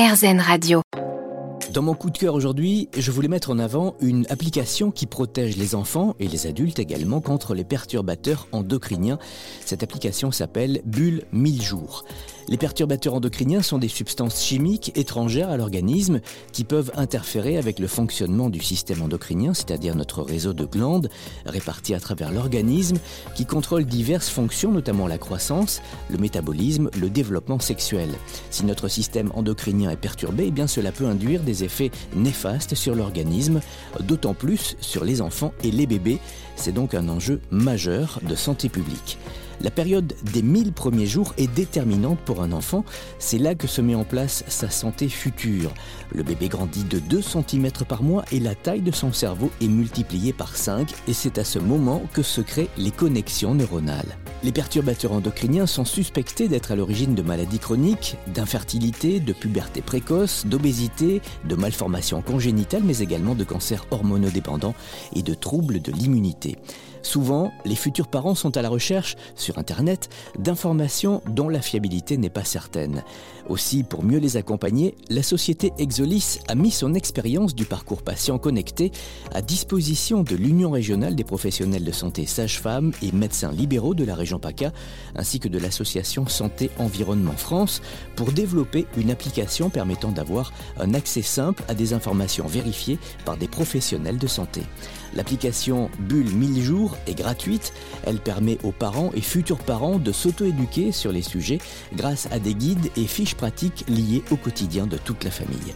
RZN Radio. Dans mon coup de cœur aujourd'hui, je voulais mettre en avant une application qui protège les enfants et les adultes également contre les perturbateurs endocriniens. Cette application s'appelle Bulle 1000 jours. Les perturbateurs endocriniens sont des substances chimiques étrangères à l'organisme qui peuvent interférer avec le fonctionnement du système endocrinien, c'est-à-dire notre réseau de glandes réparties à travers l'organisme qui contrôlent diverses fonctions, notamment la croissance, le métabolisme, le développement sexuel. Si notre système endocrinien est perturbé, eh bien cela peut induire des effets néfastes sur l'organisme, d'autant plus sur les enfants et les bébés. C'est donc un enjeu majeur de santé publique. La période des 1000 premiers jours est déterminante pour un enfant. C'est là que se met en place sa santé future. Le bébé grandit de 2 cm par mois et la taille de son cerveau est multipliée par 5 et c'est à ce moment que se créent les connexions neuronales. Les perturbateurs endocriniens sont suspectés d'être à l'origine de maladies chroniques, d'infertilité, de puberté précoce, d'obésité, de malformations congénitales, mais également de cancers hormonodépendants et de troubles de l'immunité. Souvent, les futurs parents sont à la recherche, sur Internet, d'informations dont la fiabilité n'est pas certaine. Aussi, pour mieux les accompagner, la société Exolis a mis son expérience du parcours patient connecté à disposition de l'Union régionale des professionnels de santé sages-femmes et médecins libéraux de la région PACA, ainsi que de l'association Santé Environnement France, pour développer une application permettant d'avoir un accès simple à des informations vérifiées par des professionnels de santé. L'application Bulle 1000 jours est gratuite. Elle permet aux parents et futurs parents de s'auto-éduquer sur les sujets grâce à des guides et fiches pratiques liées au quotidien de toute la famille.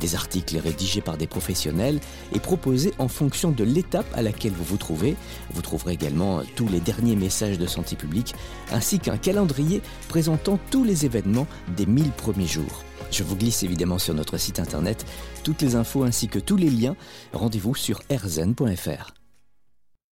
Des articles rédigés par des professionnels et proposés en fonction de l'étape à laquelle vous vous trouvez. Vous trouverez également tous les derniers messages de santé publique ainsi qu'un calendrier présentant tous les événements des 1000 premiers jours. Je vous glisse évidemment sur notre site internet toutes les infos ainsi que tous les liens. Rendez-vous sur rzn.fr.